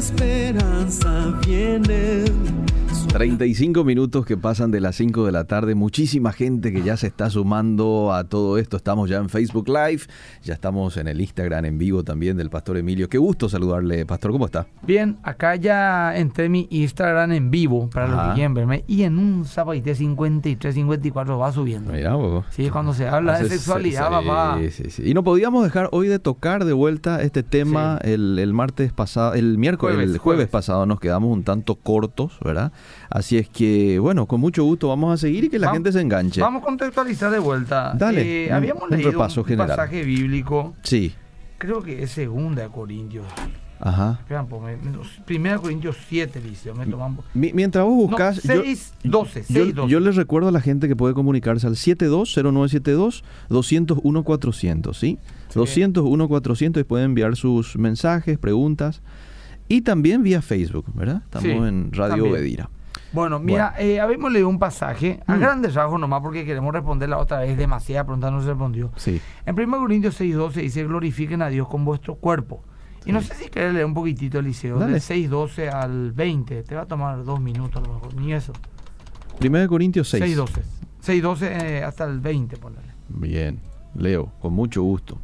esperanza viene. 35 minutos que pasan de las 5 de la tarde. Muchísima gente que ya se está sumando a todo esto. Estamos ya en Facebook Live. Ya estamos en el Instagram en vivo también del Pastor Emilio. Qué gusto saludarle, Pastor. ¿Cómo está? Bien, acá ya entré en mi Instagram en vivo para los que quieren verme. Y en un sábado 53, 54 va subiendo. Mira, vos. Sí, cuando se habla de sexualidad, sí, papá. sí, sí. Y no podíamos dejar hoy de tocar de vuelta este tema el, el martes pasado, el miércoles, Jueves, el jueves, jueves. pasado nos quedamos un tanto cortos, ¿verdad? Así es que, bueno, con mucho gusto vamos a seguir y que la gente se enganche. Vamos a contextualizar de vuelta. Dale, Eh, un- habíamos un leído un general. pasaje bíblico, Sí, creo que es segunda de Corintios. ajá. Esperan, pues, me- primera Corintios 7 dice, me toman... Mi- mientras vos buscas, no, yo- 6, 12, yo, 6, 12. yo les recuerdo a la gente que puede comunicarse al 720972 201 400, ¿sí? 201 400 y pueden enviar sus mensajes, preguntas y también vía Facebook, ¿verdad? Estamos Sí, en Radio. Bedira. Bueno, mira, eh, habíamos leído un pasaje, a Mm. grandes rasgos nomás, porque queremos responder la otra vez, demasiada pregunta no se respondió. Sí. En 1 Corintios 6.12 dice, glorifiquen a Dios con vuestro cuerpo. Y no sé si querés leer un poquitito, Eliseo, Dale. del 6.12 al 20. Te va a tomar dos minutos a lo mejor, ni eso. 1 Corintios 6. 6.12. 6.12 eh, hasta el 20, ponle. Bien, leo, con mucho gusto.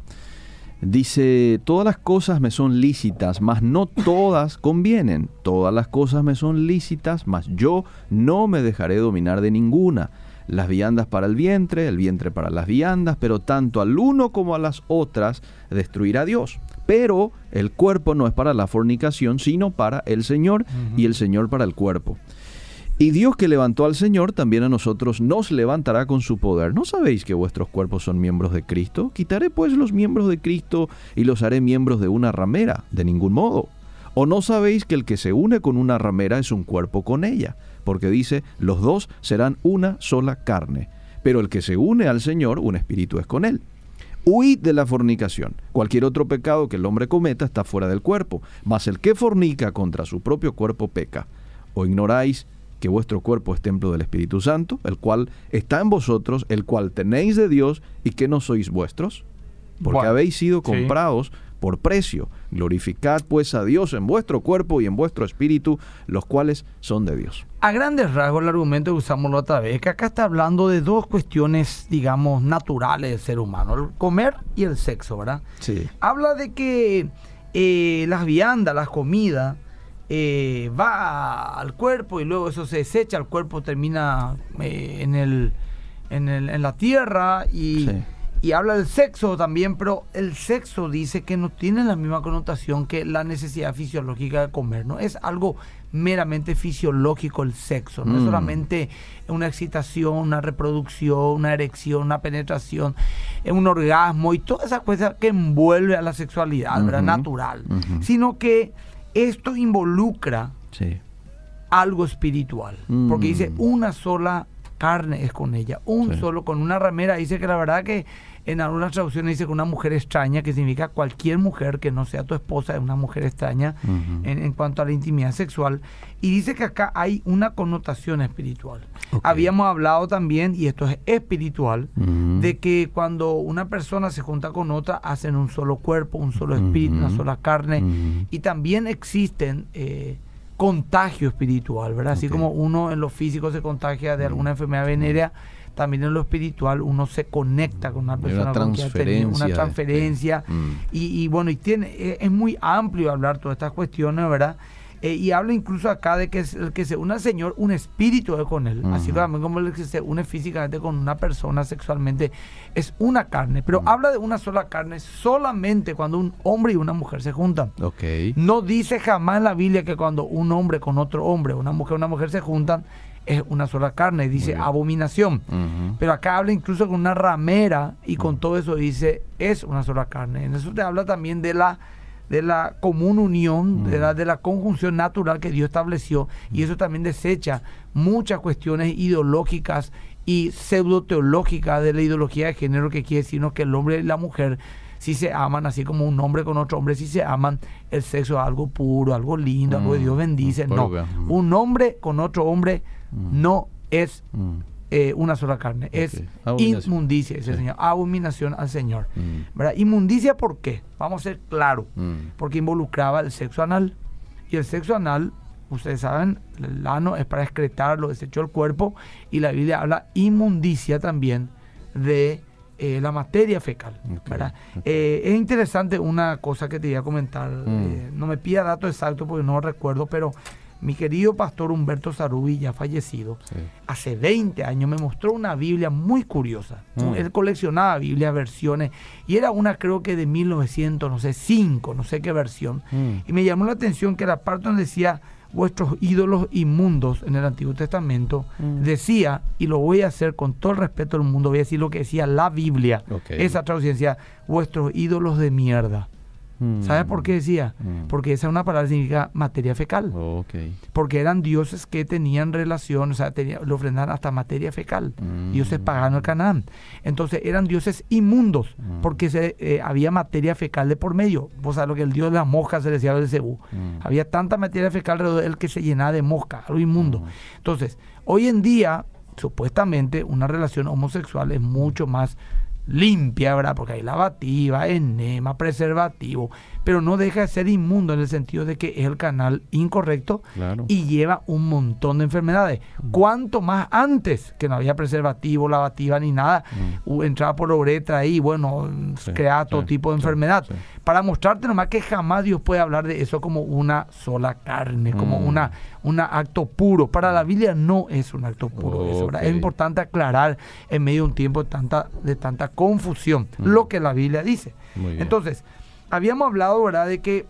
Dice, todas las cosas me son lícitas, mas no todas convienen. Todas las cosas me son lícitas, mas yo no me dejaré dominar de ninguna. Las viandas para el vientre, el vientre para las viandas, pero tanto al uno como a las otras destruirá Dios. Pero el cuerpo no es para la fornicación, sino para el Señor, y el Señor para el cuerpo. Y Dios que levantó al Señor, también a nosotros nos levantará con su poder. ¿No sabéis que vuestros cuerpos son miembros de Cristo? Quitaré pues los miembros de Cristo y los haré miembros de una ramera. De ningún modo. ¿O no sabéis que el que se une con una ramera es un cuerpo con ella? Porque dice, los dos serán una sola carne. Pero el que se une al Señor, un espíritu es con él. Huid de la fornicación. Cualquier otro pecado que el hombre cometa está fuera del cuerpo, mas el que fornica contra su propio cuerpo peca. ¿O ignoráis que vuestro cuerpo es templo del Espíritu Santo, el cual está en vosotros, el cual tenéis de Dios y que no sois vuestros? Porque Bueno, habéis sido sí. comprados por precio. Glorificad pues a Dios en vuestro cuerpo y en vuestro espíritu, los cuales son de Dios. A grandes rasgos, el argumento que usamos la otra vez, que acá está hablando de dos cuestiones, digamos, naturales del ser humano, el comer y el sexo, ¿verdad? Sí. Habla de que eh, las viandas, las comidas, eh, va al cuerpo y luego eso se desecha, el cuerpo termina eh, en, el, en, el- en la tierra y, Sí. y habla del sexo también, pero el sexo dice que no tiene la misma connotación que la necesidad fisiológica de comer, ¿no? Es algo meramente fisiológico el sexo, no es Mm. solamente una excitación, una reproducción, una erección, una penetración, eh, un orgasmo y todas esas cosas que envuelve a la sexualidad, ¿verdad? Ujú, Natural, sino que esto involucra Sí. algo espiritual, Mm. porque dice una sola carne es con ella, un Sí. solo con una ramera, dice que la verdad que en algunas traducciones dice que una mujer extraña, que significa cualquier mujer que no sea tu esposa, es una mujer extraña en, en cuanto a la intimidad sexual, y dice que acá hay una connotación espiritual. Habíamos hablado también, y esto es espiritual, de que cuando una persona se junta con otra, hacen un solo cuerpo, un solo espíritu, una sola carne, y también existen eh, contagio espiritual, ¿verdad? Así como uno en lo físico se contagia de alguna enfermedad venérea, también en lo espiritual uno se conecta con una persona una con quien ha tenido una transferencia de- transferencia. Mm. Y, y bueno, y tiene, eh, es muy amplio hablar todas estas cuestiones, ¿verdad? Eh, y habla incluso acá de que es el que se une al Señor, un espíritu es con él. Así Ujú. también como el que se une físicamente con una persona sexualmente, es una carne. Pero habla de una sola carne solamente cuando un hombre y una mujer se juntan. Ok. No dice jamás en la Biblia que cuando un hombre con otro hombre, una mujer y una mujer se juntan, es una sola carne. Dice abominación. Pero acá habla incluso con una ramera y con todo eso dice es una sola carne. En eso te habla también de la de la común unión, de, la, de la conjunción natural que Dios estableció y eso también desecha muchas cuestiones ideológicas y pseudo-teológicas de la ideología de género que quiere decirnos que el hombre y la mujer si se aman, así como un hombre con otro hombre, si se aman, el sexo es algo puro, algo lindo, algo que Mm, Dios bendice. No, un hombre con otro hombre Mm. no es Mm. eh, una sola carne. Es inmundicia, dice el. Señor. Abominación al Señor. Mm. ¿Verdad? Inmundicia, ¿por qué? Vamos a ser claros. Porque involucraba el sexo anal, Y el sexo anal, ustedes saben, el ano es para excretar lo desecho del cuerpo y la Biblia habla inmundicia también de eh, la materia fecal. ¿verdad? Eh, es interesante una cosa que te iba a comentar. Mm. eh, no me pida datos exactos porque no recuerdo, pero mi querido pastor Humberto Sarubi, ya fallecido, Sí. hace 20 años me mostró una Biblia muy curiosa. Mm. Él coleccionaba Biblias, versiones, y era una creo que de 1900, no sé, 5, no sé qué versión. Mm. Y me llamó la atención que la parte donde decía vuestros ídolos inmundos en el Antiguo Testamento, Mm. decía, y lo voy a hacer con todo el respeto del mundo, voy a decir lo que decía la Biblia. Esa traducción decía, vuestros ídolos de mierda. Mm. ¿Sabes por qué decía? Mm. Porque esa es una palabra que significa materia fecal. Porque eran dioses que tenían relación, o sea, tenía- le ofrendaban hasta materia fecal. Mm. Dioses paganos del Canaán. Entonces eran dioses inmundos, Mm. porque se, eh, había materia fecal de por medio. Vos sabés lo que el dios de las moscas se le decía de Cebú. Había tanta materia fecal alrededor de él que se llenaba de mosca, algo inmundo. Entonces, hoy en día, supuestamente, una relación homosexual es mucho más limpia, ¿verdad? Porque hay lavativa, enema, preservativo, pero no deja de ser inmundo en el sentido de que es el canal incorrecto Claro. y lleva un montón de enfermedades. Cuanto más antes, que no había preservativo, lavativa ni nada, Mm. entraba por la uretra ahí, bueno, Sí, creaba todo sí, tipo de sí, enfermedad. Para mostrarte nomás que jamás Dios puede hablar de eso como una sola carne, como Mm. una, un acto puro. Para la Biblia no es un acto puro eso. Es importante aclarar en medio de un tiempo de tanta, de tanta confusión Mm. lo que la Biblia dice. Entonces, habíamos hablado, ¿verdad?, de que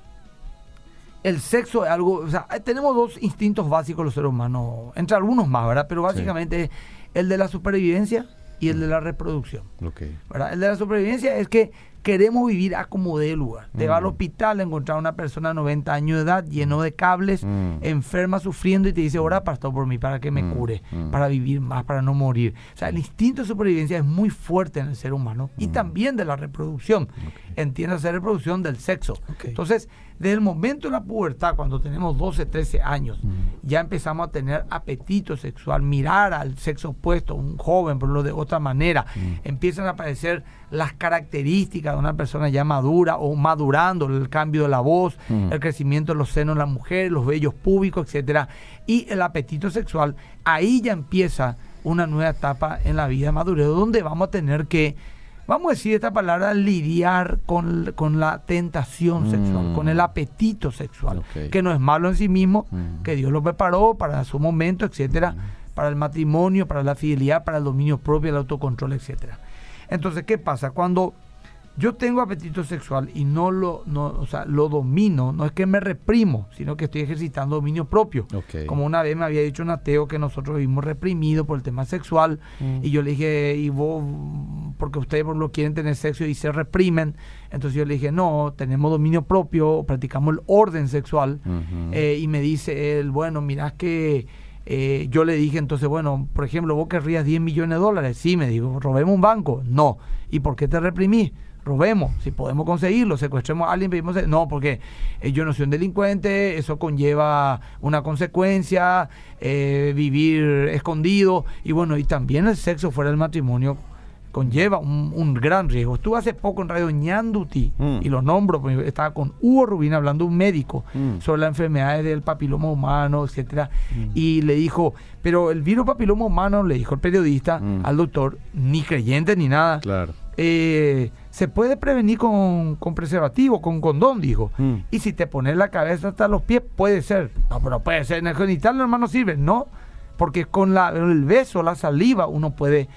el sexo es algo, o sea, tenemos dos instintos básicos los seres humanos, entre algunos más, ¿verdad? Pero básicamente es el de la supervivencia y el de la reproducción. El de la supervivencia es que queremos vivir a como dé lugar. Te va al Mm. hospital a encontrar a una persona de 90 años de edad, lleno de cables, Mm. enferma, sufriendo, y te dice, ora, pastor, por mí, para que me Mm, cure, mm. para vivir más, para no morir. O sea, el instinto de supervivencia es muy fuerte en el ser humano y Mm. también de la reproducción. Entiéndase, reproducción del sexo. Entonces, desde el momento de la pubertad, cuando tenemos 12, 13 años, ya empezamos a tener apetito sexual, mirar al sexo opuesto, un joven, por lo de otra manera. Empiezan a aparecer las características de una persona ya madura o madurando, el cambio de la voz, el crecimiento de los senos de la mujer, los vellos públicos, etcétera, y el apetito sexual. Ahí ya empieza una nueva etapa en la vida de madurez, donde vamos a tener que vamos a decir esta palabra, lidiar con, con la tentación Mm. sexual, con el apetito sexual, que no es malo en sí mismo, Mm. que Dios lo preparó para su momento, etcétera, para el matrimonio, para la fidelidad, para el dominio propio, el autocontrol, etcétera. Entonces, ¿qué pasa? Cuando yo tengo apetito sexual y no lo, no, o sea, lo domino, no es que me reprimo, sino que estoy ejercitando dominio propio. Como una vez me había dicho un ateo que nosotros vivimos reprimidos por el tema sexual, Mm. y yo le dije, y vos, porque ustedes por lo quieren tener sexo y se reprimen, entonces yo le dije, no, tenemos dominio propio, practicamos el orden sexual, eh, y me dice él, bueno, mirás que eh, yo le dije entonces, bueno, por ejemplo, vos querrías 10 millones de dólares. Sí, me dijo, robemos un banco. No. ¿Y por qué te reprimí? Robemos, si podemos conseguirlo, secuestremos a alguien, pedimos... No, porque eh, yo no soy un delincuente, eso conlleva una consecuencia, eh, vivir escondido, y bueno, y también el sexo fuera del matrimonio conlleva un, un gran riesgo. Estuve hace poco en Radio Ñanduti, Mm. y lo nombro, porque estaba con Hugo Rubín hablando un médico Mm. sobre las enfermedades del papiloma humano, etcétera, Mm. y le dijo, pero el virus papiloma humano, le dijo el periodista Mm. al doctor, ni creyente ni nada, Claro. eh, se puede prevenir con, con preservativo, con condón, dijo. Mm. Y si te pones la cabeza hasta los pies, puede ser. No, pero puede ser. En el genital normal no sirve. No, porque con la, el beso, la saliva, uno puede...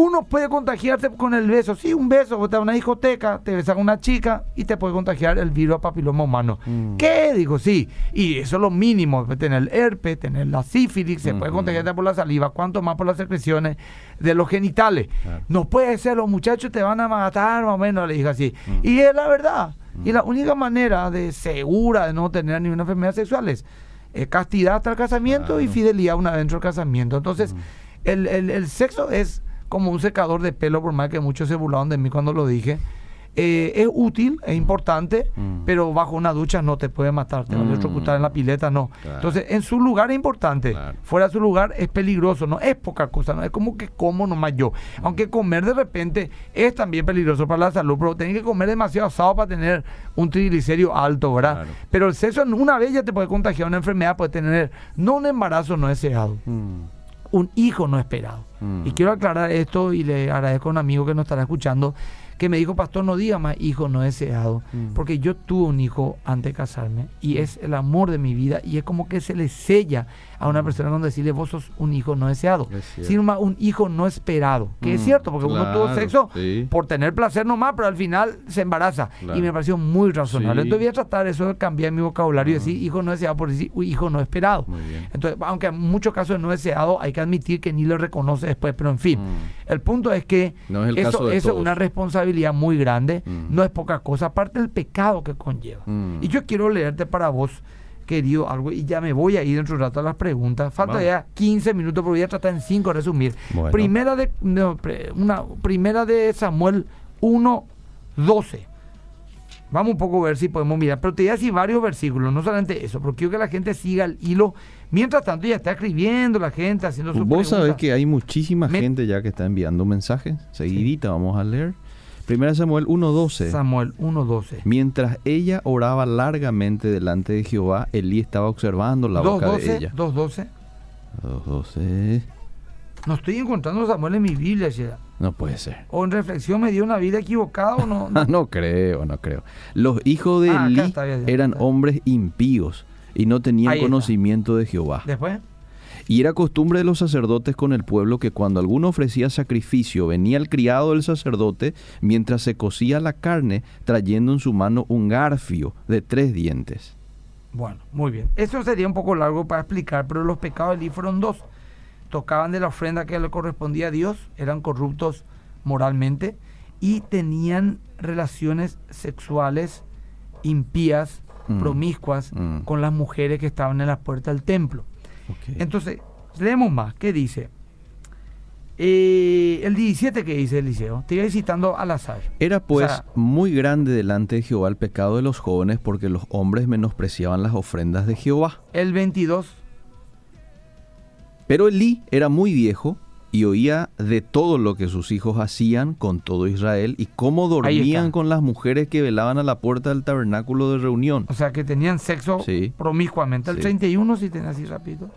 Uno puede contagiarse con el beso. Sí, un beso. Vos a una discoteca, te besas con una chica y te puede contagiar el virus a papiloma humano. Mm. ¿Qué? Digo, sí. Y eso es lo mínimo. Tener el herpes, tener la sífilis, se puede contagiar por la saliva, cuanto más por las secreciones de los genitales. Claro. No puede ser, los muchachos te van a matar, más o menos, le dije así. Mm. Y es la verdad. Y la única manera de segura de no tener ninguna enfermedad sexual es eh, castidad hasta el casamiento y fidelidad una vez dentro del casamiento. Entonces, Mm. el, el- el sexo es como un secador de pelo, por más que muchos se burlaron de mí cuando lo dije. eh, es útil, es importante, Mm. pero bajo una ducha no te puede matar, te va a Mm. electrocutar en la pileta, no. Claro. Entonces, en su lugar es importante, Claro. fuera de su lugar es peligroso, no es poca cosa, no es como que como nomás yo. Aunque comer de repente es también peligroso para la salud, pero tenés que comer demasiado asado para tener un triglicérido alto, ¿verdad? Claro. Pero el sexo en una vez ya te puede contagiar una enfermedad, puede tener no un embarazo no deseado, Mm. un hijo no esperado. Mm. Y quiero aclarar esto y le agradezco a un amigo que nos estará escuchando que me dijo, pastor, no diga más hijo no deseado, Mm. porque yo tuve un hijo antes de casarme y es el amor de mi vida y es como que se le sella a una persona cuando decirle, vos sos un hijo no deseado, sino más un hijo no esperado, que es Mm, cierto, porque uno tuvo sexo sí. por tener placer nomás, pero al final se embaraza. Claro. Y me pareció muy razonable. Sí. Entonces voy a tratar eso de cambiar mi vocabulario y decir hijo no deseado por decir "Uy, hijo no esperado. Entonces, aunque en muchos casos de no deseado, hay que admitir que ni lo reconoce después, pero en fin. Mm. El punto es que No es el eso, eso es una responsabilidad muy grande, Mm. no es poca cosa, aparte del pecado que conlleva. Y yo quiero leerte para vos, querido, algo, y ya me voy a ir dentro de un rato a las preguntas. Falta ya 15 minutos, pero voy a tratar en 5 de resumir. Bueno. Primera de no, pre- una primera de Samuel 1:12. Vamos un poco a ver si podemos mirar, pero te voy a decir varios versículos, no solamente eso, porque quiero que la gente siga el hilo. Mientras tanto, ya está escribiendo la gente, haciendo sus Vos sabés que hay muchísima Me- gente ya que está enviando mensajes. Seguidita vamos a leer. Primera Samuel 1.12. Samuel 1.12. Mientras ella oraba largamente delante de Jehová, Elí estaba observando la boca de 2.12. ella. 2.12. 2.12. No estoy encontrando Samuel en mi Biblia, Sheda. No puede ser. O en reflexión me dio una Biblia equivocada o no. no. No creo, no creo. Los hijos de Ah, Elí eran hombres impíos y no tenían Ahí está. conocimiento de Jehová. Después. Y era costumbre de los sacerdotes con el pueblo que cuando alguno ofrecía sacrificio venía el criado del sacerdote mientras se cocía la carne trayendo en su mano un garfio de tres dientes. Bueno, muy bien. Eso sería un poco largo para explicar, pero los pecados de Elí fueron dos. Tocaban de la ofrenda que le correspondía a Dios, eran corruptos moralmente y tenían relaciones sexuales impías, Mm. promiscuas, Mm. con las mujeres que estaban en la puerta del templo. Entonces, leemos más. ¿Qué dice? Eh, el 17 que dice Eliseo. Te voy citando al azar. Era pues O sea- muy grande delante de Jehová el pecado de los jóvenes porque los hombres menospreciaban las ofrendas de Jehová. El 22. Pero Elí era muy viejo y oía de todo lo que sus hijos hacían con todo Israel y cómo dormían con las mujeres que velaban a la puerta del tabernáculo de reunión. O sea, que tenían sexo Sí. promiscuamente. El Sí. 31, si tenés así rápido.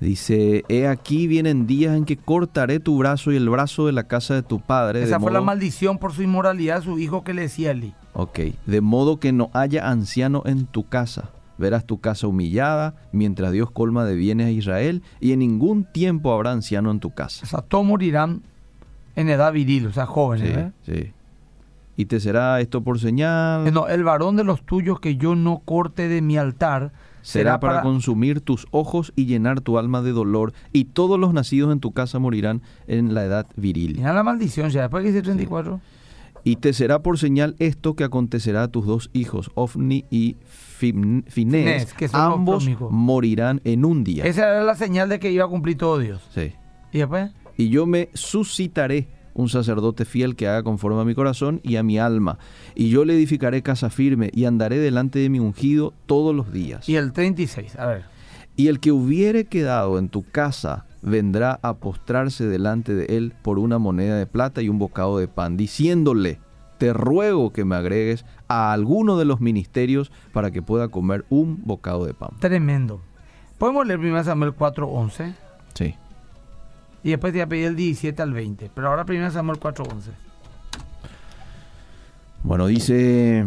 Dice, he aquí vienen días en que cortaré tu brazo y el brazo de la casa de tu padre. de Esa fue la maldición por su inmoralidad de su hijo que le decía a Eli. Ok, de modo que no haya anciano en tu casa. Verás tu casa humillada, mientras Dios colma de bienes a Israel, y en ningún tiempo habrá anciano en tu O casa. sea, todos morirán en edad viril, o sea, jóvenes. Sí, ¿eh? sí. Y te será esto por señal. Eh, No, el varón de los tuyos que yo no corte de mi altar será para, consumir tus ojos y llenar tu alma de dolor, y todos los nacidos en tu casa morirán en la edad viril. Mira la maldición, ya después que dice 34. Y te será por señal esto que acontecerá a tus dos hijos, Ofni y Fin- Finés. Ambos morirán en un día. Esa era la señal de que iba a cumplir todo Dios. Sí. ¿Y después? Y yo me suscitaré un sacerdote fiel que haga conforme a mi corazón y a mi alma. Y yo le edificaré casa firme y andaré delante de mi ungido todos los días. Y el 36, a ver. Y el que hubiere quedado en tu casa vendrá a postrarse delante de él por una moneda de plata y un bocado de pan, diciéndole, te ruego que me agregues a alguno de los ministerios para que pueda comer un bocado de pan. Tremendo. Podemos leer 1 Samuel 4.11 Sí. y después te voy a pedir el 17 al 20. Pero ahora 1 Samuel 4.11. Bueno, dice,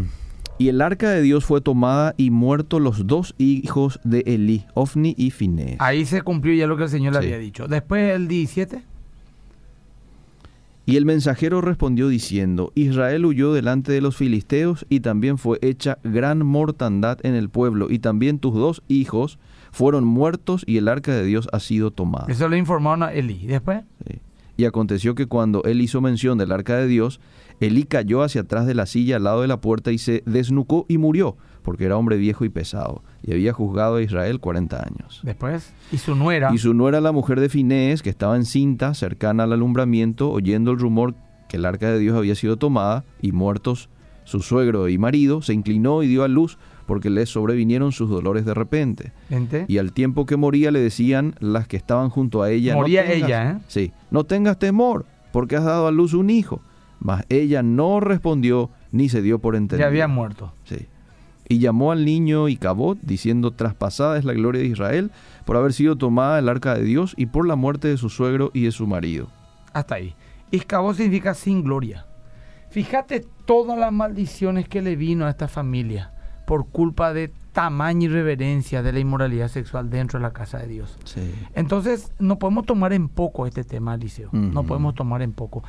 y el arca de Dios fue tomada y muertos los dos hijos de Elí, Ofni y Finés. Ahí se cumplió ya lo que el Señor le había dicho. Después el 17. Y el mensajero respondió diciendo, Israel huyó delante de los filisteos y también fue hecha gran mortandad en el pueblo y también tus dos hijos fueron muertos y el arca de Dios ha sido tomada. Eso le informaron a Eli. Después. Sí. Y aconteció que cuando él hizo mención del arca de Dios, Elí cayó hacia atrás de la silla al lado de la puerta y se desnucó y murió, porque era hombre viejo y pesado, y había juzgado a Israel 40 años. Después. Y su nuera. Y su nuera la mujer de Finés, que estaba encinta, cercana al alumbramiento, oyendo el rumor que el arca de Dios había sido tomada, y muertos su suegro y marido, se inclinó y dio a luz porque le sobrevinieron sus dolores de repente. Y al tiempo que moría le decían las que estaban junto a ella. Moría no tengas- ella, ¿eh? Sí, no tengas temor, porque has dado a luz un hijo. Mas ella no respondió ni se dio por entendido. Ya había muerto. Sí. Y llamó al niño Icabod, diciendo, traspasada es la gloria de Israel por haber sido tomada el arca de Dios y por la muerte de su suegro y de su marido. Hasta ahí. Iscabod significa sin gloria. Fíjate todas las maldiciones que le vino a esta familia por culpa de tamaña irreverencia de la inmoralidad sexual dentro de la casa de Dios. Sí. Entonces, no podemos tomar en poco este tema, Liceo. No podemos tomar en poco.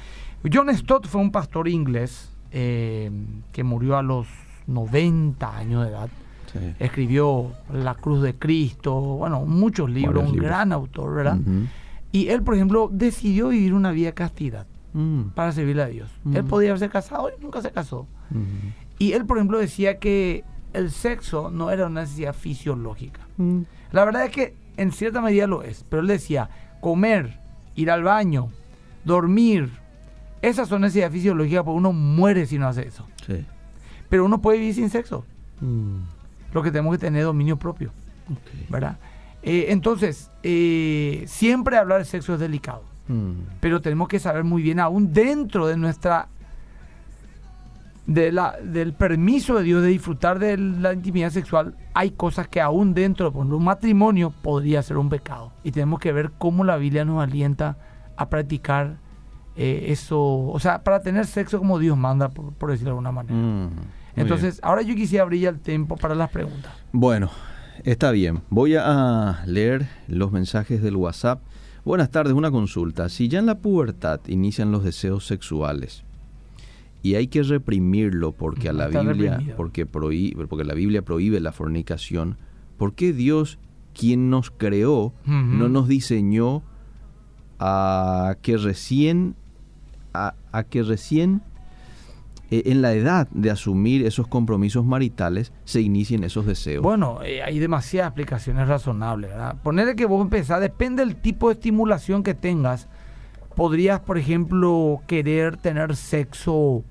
John Stott fue un pastor inglés eh, que murió a los 90 años de edad. Sí. Escribió La Cruz de Cristo, bueno, muchos libros, un libros. gran autor, ¿verdad? Y él, por ejemplo, decidió vivir una vida de castidad Mm. para servirle a Dios. Él Ujú. podía haberse casado y nunca se casó. Y él, por ejemplo, decía que el sexo no era una necesidad fisiológica. Mm. La verdad es que en cierta medida lo es, pero él decía, comer, ir al baño, dormir, esas son necesidades fisiológicas porque uno muere si no hace eso. Sí. Pero uno puede vivir sin sexo. Mm. Lo que tenemos que tener es dominio propio. ¿verdad? Eh, entonces, eh, siempre hablar de sexo es delicado. Mm. pero tenemos que saber muy bien, aún dentro de nuestra de la, del permiso de Dios de disfrutar de la intimidad sexual, hay cosas que aún dentro de un matrimonio podría ser un pecado. Y tenemos que ver cómo la Biblia nos alienta a practicar eh, eso, o sea, para tener sexo como Dios manda, por, por decirlo de alguna manera. Mm. Entonces, ahora yo quisiera abrir ya el tiempo para las preguntas. Bueno, está bien. Voy a leer los mensajes del WhatsApp. Buenas tardes, una consulta. Si ya en la pubertad inician los deseos sexuales y hay que reprimirlo porque a la Está Biblia, reprimido. porque prohíbe, porque la Biblia prohíbe la fornicación, ¿por qué Dios, quien nos creó, no nos diseñó a que recién a, a que recién eh, en la edad de asumir esos compromisos maritales se inicien esos deseos? Bueno, eh, hay demasiadas explicaciones razonables, ¿verdad? Ponerle que vos empezás, depende del tipo de estimulación que tengas. Podrías, por ejemplo, querer tener sexo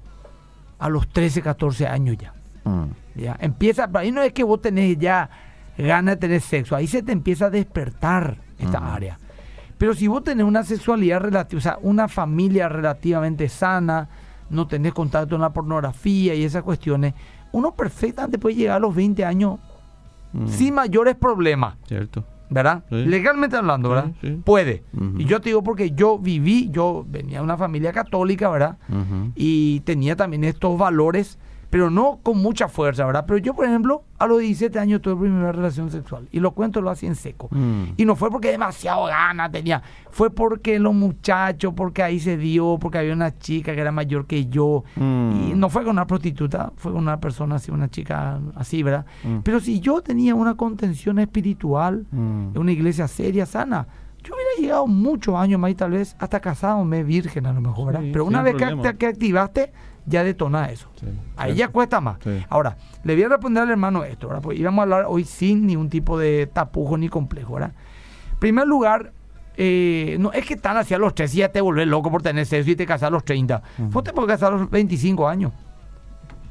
a los 13, 14 años ya. Mm, ¿ya? Empieza, ahí no es que vos tenés ya ganas de tener sexo, ahí se te empieza a despertar esta Ujú. área. Pero si vos tenés una sexualidad relativa, o sea, una familia relativamente sana, no tenés contacto con la pornografía y esas cuestiones, uno perfectamente puede llegar a los 20 años mm, sin mayores problemas, Cierto. ¿verdad? Sí. Legalmente hablando, ¿verdad? Sí, sí. Puede. Y yo te digo porque yo viví, yo venía de una familia católica, ¿verdad? Y tenía también estos valores, pero no con mucha fuerza, ¿verdad? Pero yo, por ejemplo, a los 17 años tuve mi primera relación sexual y lo cuento lo así en seco. Mm. Y no fue porque demasiado gana tenía, fue porque los muchachos, porque ahí se dio, porque había una chica que era mayor que yo. Mm. Y no fue con una prostituta, fue con una persona así, una chica así, ¿verdad? Mm. Pero si yo tenía una contención espiritual, Mm. en una iglesia seria, sana, yo hubiera llegado muchos años más y tal vez hasta casado, me virgen a lo mejor, ¿verdad? Sí, Pero una vez problema. que activaste, ya detona eso. Sí, Ahí ya cuesta más. Sí. Ahora, le voy a responder al hermano esto, ¿verdad? Porque íbamos a hablar hoy sin ningún tipo de tapujo ni complejo, ¿verdad? En primer lugar, eh, no es que están hacia los 3 y ya te volvés loco por tener sexo y te casas a los 30. Vos te puedes casar a los 25 años.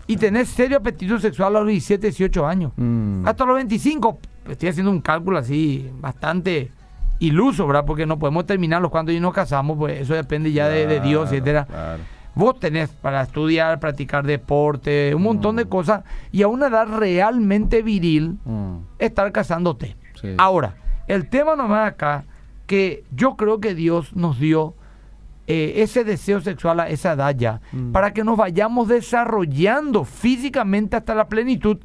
Y tenés serio apetito sexual a los 17, 18 años. Mm. Hasta los 25, estoy haciendo un cálculo así bastante iluso, ¿verdad? Porque no podemos terminarlos cuando nos casamos, pues eso depende ya de, de Dios, etcétera. claro. Vos tenés para estudiar, practicar deporte, un montón de cosas, y a una edad realmente viril, Mm. estar casándote. Sí. Ahora, el tema nomás acá, que yo creo que Dios nos dio eh, ese deseo sexual a esa edad ya, Mm. para que nos vayamos desarrollando físicamente hasta la plenitud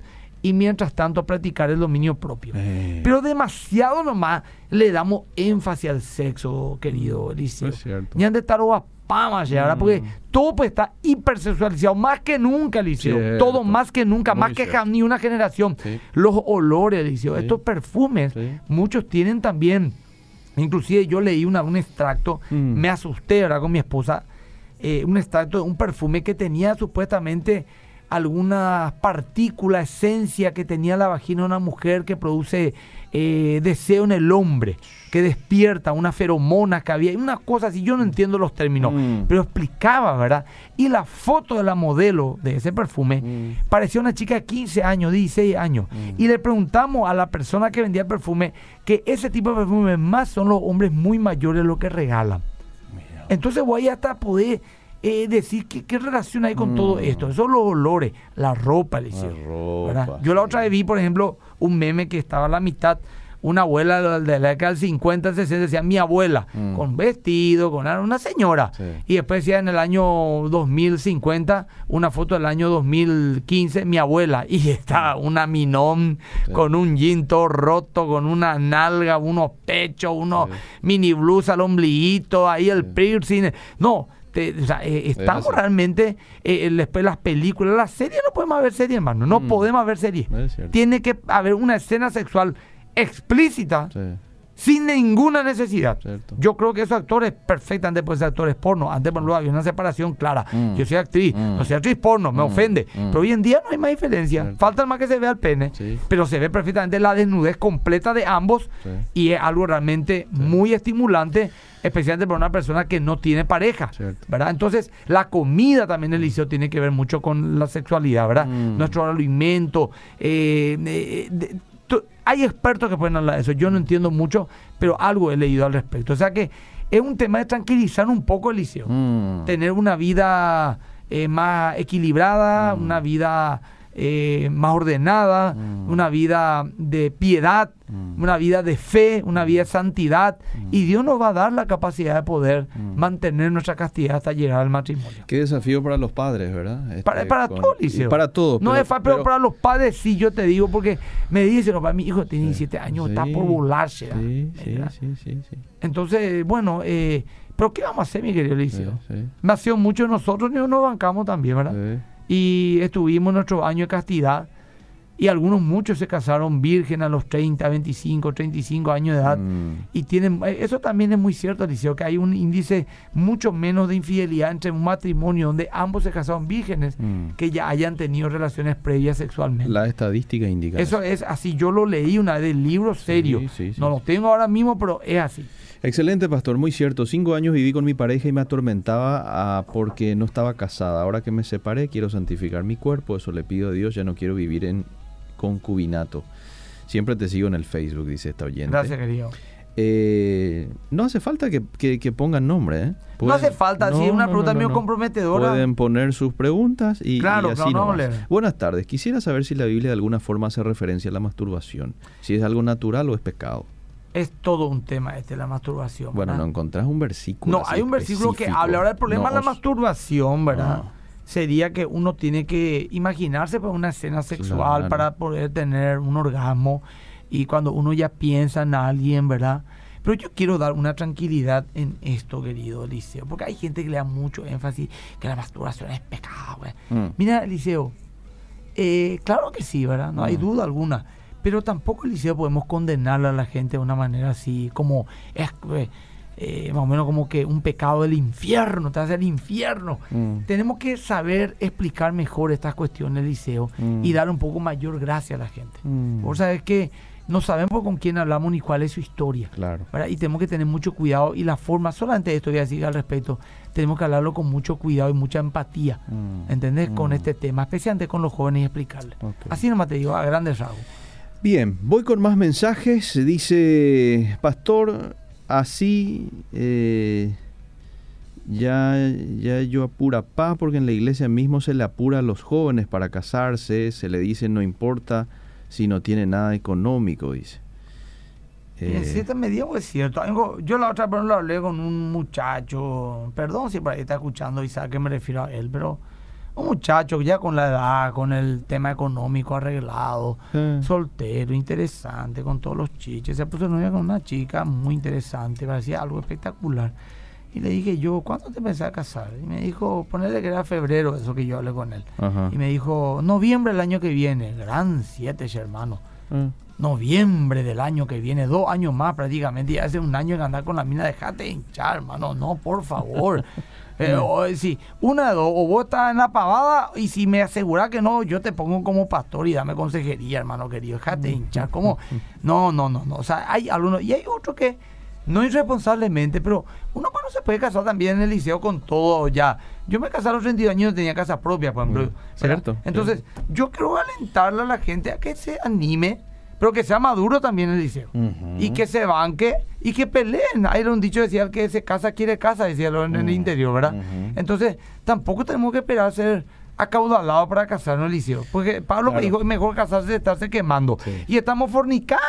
y mientras tanto practicar el dominio propio. Eh, Pero demasiado nomás le damos énfasis al sexo, querido Eliseo. Es cierto. Ni han de estar pamas ¿verdad? Porque Mm. todo pues está hipersexualizado, más que nunca, Eliseo. Cierto. Todo más que nunca, Muy más que ja- ni una generación. Sí. Los olores, Eliseo, Sí. estos perfumes, Sí. muchos tienen también. Inclusive yo leí una, un extracto, Mm. me asusté, ¿verdad? Con mi esposa, eh, un extracto de un perfume que tenía supuestamente alguna partícula, esencia que tenía la vagina de una mujer que produce eh, deseo en el hombre, que despierta una feromona que había, una cosa así, yo no entiendo los términos, Mm. pero explicaba, ¿verdad? Y la foto de la modelo de ese perfume Mm. parecía una chica de 15 años, 16 años. Y le preguntamos a la persona que vendía el perfume que ese tipo de perfume más son los hombres muy mayores los que regalan. Entonces voy hasta poder eh, decir qué, qué relación hay con todo esto. Esos son los olores, la ropa, Eliseo, La ropa, ¿verdad? Yo la otra vez vi, por ejemplo, un meme que estaba a la mitad. Una abuela de la- década del 50, 60, decía mi abuela, Mm. con vestido, con una- señora. Sí. Y después decía en el año 2050, una foto del año 2015, mi abuela. Y está una minón Sí. con un jean todo roto, con una nalga, unos pechos, unos Sí. mini blusa al ombliguito, ahí el piercing. No, te- o sea, eh, estamos realmente, eh, eh, después las películas, las series, no podemos ver series, hermano. No Mm. podemos ver series. Tiene que haber una escena sexual explícita Sí, sin ninguna necesidad. Cierto. Yo creo que esos actores perfectamente pueden ser actores porno. Antes, por ejemplo, había una separación clara. Mm. Yo soy actriz, Mm. no soy actriz porno, me Mm. ofende. Pero hoy en día no hay más diferencia. Cierto. Falta más que se vea el pene, Sí. pero se ve perfectamente la desnudez completa de ambos Sí. y es algo realmente muy estimulante, especialmente para una persona que no tiene pareja. Cierto. ¿verdad? Entonces, la comida también, Eliseo, tiene que ver mucho con la sexualidad, ¿verdad? Nuestro alimento. eh, eh, de- tu- hay expertos que pueden hablar de eso. Yo no entiendo mucho, pero algo he leído al respecto. O sea que es un tema de tranquilizar un poco, Eliseo. Mm. Tener una vida eh, más equilibrada, Mm. una vida eh, más ordenada, Mm. una vida de piedad, Mm. una vida de fe, una vida de santidad. Y Dios nos va a dar la capacidad de poder Mm. mantener nuestra castidad hasta llegar al matrimonio. Qué desafío para los padres, ¿verdad? Este, Para, para con- todos, y Liceo. Para todos. No pero- es fácil, pero, pero- para los padres sí, yo te digo, porque me dicen, "No, para mi hijo tiene 17 años, está por volarse. Sí, sí, sí, sí, sí. Entonces, bueno, eh, pero ¿qué vamos a hacer, mi querido Liceo? Sí, sí, Nació mucho de nosotros nos bancamos también, ¿verdad? Y estuvimos nuestro año de castidad. Y algunos, muchos se casaron virgen a los 30, 25, 35 años de edad. Mm. Y tienen, eh, eso también es muy cierto, Eliseo, que hay un índice mucho menos de infidelidad entre un matrimonio donde ambos se casaron vírgenes Mm. que ya hayan tenido relaciones previas sexualmente. La estadística indica Eso es así, yo lo leí una vez del libro serio. sí, sí, no lo tengo ahora mismo, pero es así. Excelente, pastor, muy cierto. Cinco años viví con mi pareja y me atormentaba ah, porque no estaba casada. Ahora que me separé, quiero santificar mi cuerpo. Eso le pido a Dios. Ya no quiero vivir en concubinato. Siempre te sigo en el Facebook, dice esta oyente. Gracias, querido. Eh, no hace falta que, que- que pongan nombre, ¿eh? No hace falta, si es una pregunta medio comprometedora. Pueden poner sus preguntas y, Claro, y así no. Buenas tardes. Quisiera saber si la Biblia de alguna forma hace referencia a la masturbación. Si es algo natural o es pecado. Es todo un tema este, la masturbación. Bueno, ¿verdad? no encontrás un versículo. No, hay un versículo que habla. Ahora, el problema No, de la masturbación, ¿verdad? No. Sería que uno tiene que imaginarse para una escena sexual Claro. para poder tener un orgasmo. Y cuando uno ya piensa en alguien, ¿verdad? Pero yo quiero dar una tranquilidad en esto, querido Eliseo. Porque hay gente que le da mucho énfasis que la masturbación es pecado, güey. Mm. Mira, Eliseo, eh, claro que sí, ¿verdad? No hay Mm. duda alguna. Pero tampoco, Eliseo, podemos condenar a la gente de una manera así, como es eh, eh, más o menos como que un pecado del infierno, te hace el infierno. Mm. Tenemos que saber explicar mejor estas cuestiones, Eliseo, Mm. y dar un poco mayor gracia a la gente. Mm. Vos sabés que no sabemos con quién hablamos ni cuál es su historia. Claro. ¿verdad? Y tenemos que tener mucho cuidado y la forma, solamente esto voy a decir al respecto, tenemos que hablarlo con mucho cuidado y mucha empatía, Mm. ¿entendés? Con Mm. este tema, especialmente con los jóvenes y explicarles. Así nomás te digo, a grandes rasgos. Bien, voy con más mensajes. Dice, pastor, así eh, ya, ya yo apura paz porque en la iglesia mismo se le apura a los jóvenes para casarse, se le dice no importa si no tiene nada económico, dice. Y en Eh, cierta medida es cierto. Yo la otra vez lo hablé con un muchacho, perdón si por ahí está escuchando y sabe a qué me refiero a él, pero un muchacho ya con la edad, con el tema económico arreglado, soltero, interesante, con todos los chiches. Se puso novia con una chica muy interesante, parecía algo espectacular. Y le dije yo, ¿cuándo te pensás a casar? Y me dijo, ponerle que era febrero, eso que yo hablé con él. ajá. Y me dijo, noviembre del año que viene. Gran siete, hermano. Eh, Noviembre del año que viene, dos años más prácticamente. Y hace un año que andar con la mina, dejate de hinchar, hermano. No, por favor. Eh, Mm. o, eh, sí, una de dos, o vos estás en la pavada y si me aseguras que no, yo te pongo como pastor y dame consejería, hermano querido. Déjate hinchar, ¿cómo? No, no, no, no. O sea, hay algunos, y hay otros que no irresponsablemente, pero uno cuando se puede casar también en el liceo con todo ya. Yo me casé a los 32 años y tenía casa propia, por ejemplo. Mm, cierto, Entonces, yo quiero alentarle a la gente a que se anime, pero que sea maduro también el liceo. Y que se banque y que peleen. Hay un dicho decía el que se casa quiere casa, decía lo en el interior, ¿verdad? Entonces, tampoco tenemos que esperar a ser acaudalados para casarnos el liceo. Porque Pablo Claro. dijo, mejor casarse de estarse quemando. Sí. Y estamos fornicando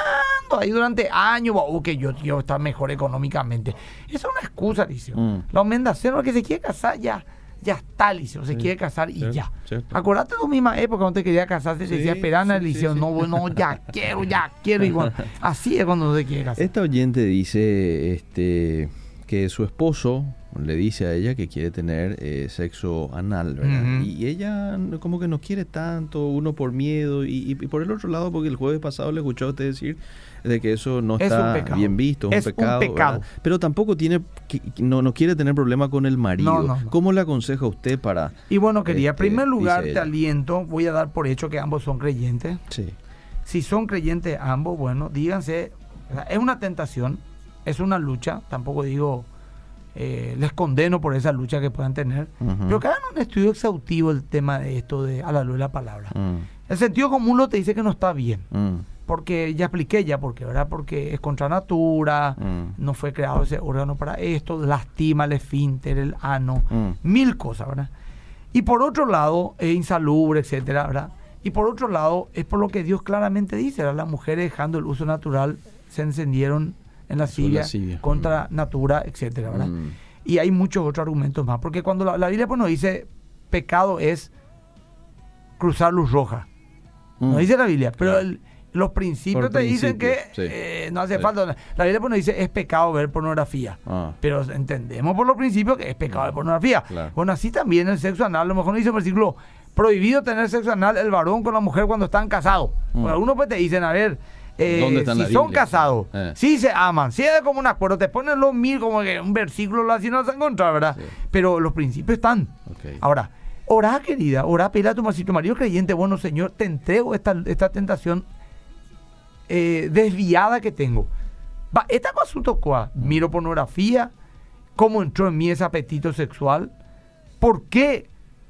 ahí durante años, o que yo, yo está mejor económicamente. Esa es una excusa, liceo. Mm. La mendacero que se quiere casar ya. Ya está, liceo. Se Sí, quiere casar y cierto, ya. cierto. Acordate de tu misma época cuando te quería casar, te Sí, decía, esperar en el sí, sí, liceo. sí. No, bueno, ya quiero, ya quiero. Y bueno, así es cuando se quiere casar. Esta oyente dice este, que su esposo le dice a ella que quiere tener eh, sexo anal, ¿verdad? Y ella como que no quiere tanto, uno por miedo y, y- y por el otro lado porque el jueves pasado le escuché a usted decir de que eso no Es un está pecado. bien visto, es, Es un un pecado, pecado. ¿verdad? pero tampoco tiene no, no quiere tener problema con el marido. No, no, no. ¿Cómo le aconseja usted para Y bueno, quería, en Este, primer lugar, te aliento, voy a dar por hecho que ambos son creyentes. sí. Si son creyentes ambos, bueno, díganse, es una tentación, es una lucha, tampoco digo, eh, les condeno por esa lucha que puedan tener, pero que hagan un estudio exhaustivo del tema de esto de a la luz de la palabra. Mm, El sentido común lo te dice que no está bien, mm, porque ya expliqué ya porque, ¿verdad? Porque es contra natura, Mm. no fue creado ese órgano para esto, lastima el esfínter, el ano, mil cosas, ¿verdad? Y por otro lado, es insalubre, etcétera, ¿verdad? Y por otro lado, es por lo que Dios claramente dice, ¿verdad? Las mujeres dejando el uso natural se encendieron en la silla. contra natura, etcétera, ¿verdad? Mm. Y hay muchos otros argumentos más, porque cuando la, la Biblia pues, nos dice pecado es cruzar luz roja, Mm. no dice la Biblia, pero Claro. el- los principios Por te dicen que sí. eh, no hace Sí. falta. La Biblia pues, nos dice es pecado ver pornografía. Ah. Pero entendemos por los principios que es pecado de pornografía. Claro. Bueno, así también el sexo anal. A lo mejor no dice el versículo, prohibido tener sexo anal el varón con la mujer cuando están casados. Mm. Bueno, algunos pues te dicen, a ver, eh, ¿Dónde está en si la son casados, Eh. si se aman, si es como un acuerdo, te ponen los mil como que un versículo así no vas a encontrar, ¿verdad? Sí. Pero los principios están. Ahora, orá, querida, orá, pela a tu, si tu marido es creyente, bueno, Señor, te entrego esta, esta tentación eh, desviada que tengo. Va, esta asunto cuá, miro pornografía, cómo entró en mí ese apetito sexual, ¿por qué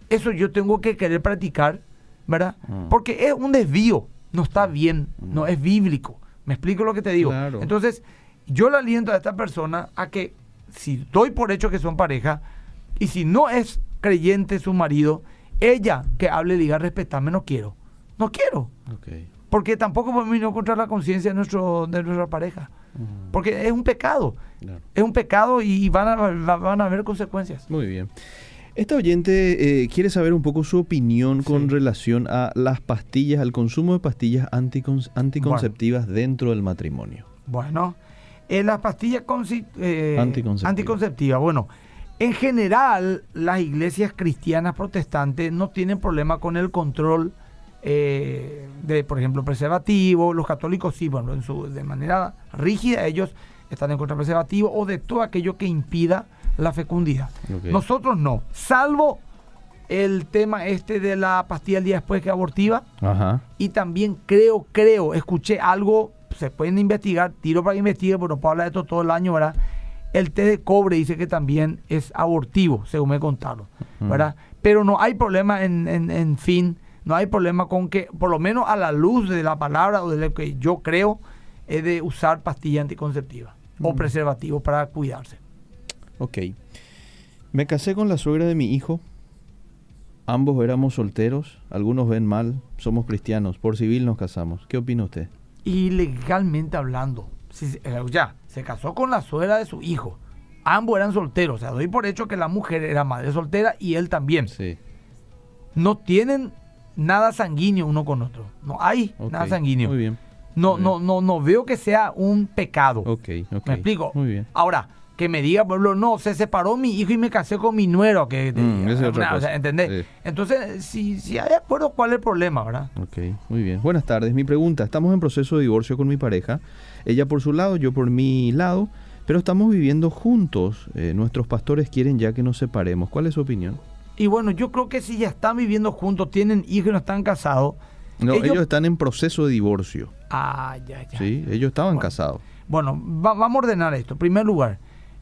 eso yo tengo que querer practicar? ¿Verdad? Mm. Porque es un desvío, no está bien, no es bíblico. ¿Me explico lo que te digo? Claro. Entonces, yo le aliento a esta persona a que, si doy por hecho que son pareja, y si no es creyente su marido, ella que hable y diga, respetame, no quiero. No quiero. Porque tampoco podemos ir contra la conciencia de, nuestro, de nuestra pareja. Mm. Porque es un pecado. Claro. Es un pecado y van a, va- van a haber consecuencias. Muy bien. Esta oyente eh, quiere saber un poco su opinión con Sí. relación a las pastillas, al consumo de pastillas anticon- anticonceptivas dentro del matrimonio. Bueno, eh, las pastillas eh, Anticonceptivas. anticonceptivas. Bueno, en general, las iglesias cristianas protestantes no tienen problema con el control eh, de, por ejemplo, preservativo. Los católicos sí, bueno, en su, de manera rígida ellos están en contra del preservativo o de todo aquello que impida la fecundidad. Nosotros no, salvo el tema este de la pastilla el día después que abortiva. Ajá. Y también creo, creo, escuché algo, se pueden investigar, tiro para que investigue, pero no puedo hablar de esto todo el año, ¿verdad? El té de cobre dice que también es abortivo, según me contaron, ¿verdad? Pero no hay problema en, en, en fin, no hay problema con que, por lo menos a la luz de la palabra o de lo que yo creo, es de usar pastilla anticonceptiva o preservativo para cuidarse. Ok. Me casé con la suegra de mi hijo. Ambos éramos solteros. Algunos ven mal. Somos cristianos. Por civil nos casamos. ¿Qué opina usted? Y legalmente hablando, si eh, ya, se casó con la suegra de su hijo. Ambos eran solteros. O sea, doy por hecho que la mujer era madre soltera y él también. Sí. No tienen nada sanguíneo uno con otro. No hay nada sanguíneo. Muy bien. No, Muy no, no, no veo que sea un pecado. Ok, ok. ¿Me explico? Muy bien. Ahora, que me diga, por ejemplo, no, se separó mi hijo y me casé con mi nuero. Que Mm, diga, esa es otra o sea, cosa. ¿entendés? Sí. Entonces, si, si hay acuerdo, ¿cuál es el problema, verdad? Ok, muy bien. Buenas tardes. Mi pregunta, estamos en proceso de divorcio con mi pareja. Ella por su lado, yo por mi lado, Pero estamos viviendo juntos. eh, nuestros pastores quieren ya que nos separemos. ¿Cuál es su opinión? Y bueno, yo creo que si ya están viviendo juntos, tienen hijos y no están casados. No, ellos, están en proceso de divorcio. Ah, ya, ya. Sí, ellos estaban Bueno. casados. Bueno, va- vamos a ordenar esto. En primer lugar,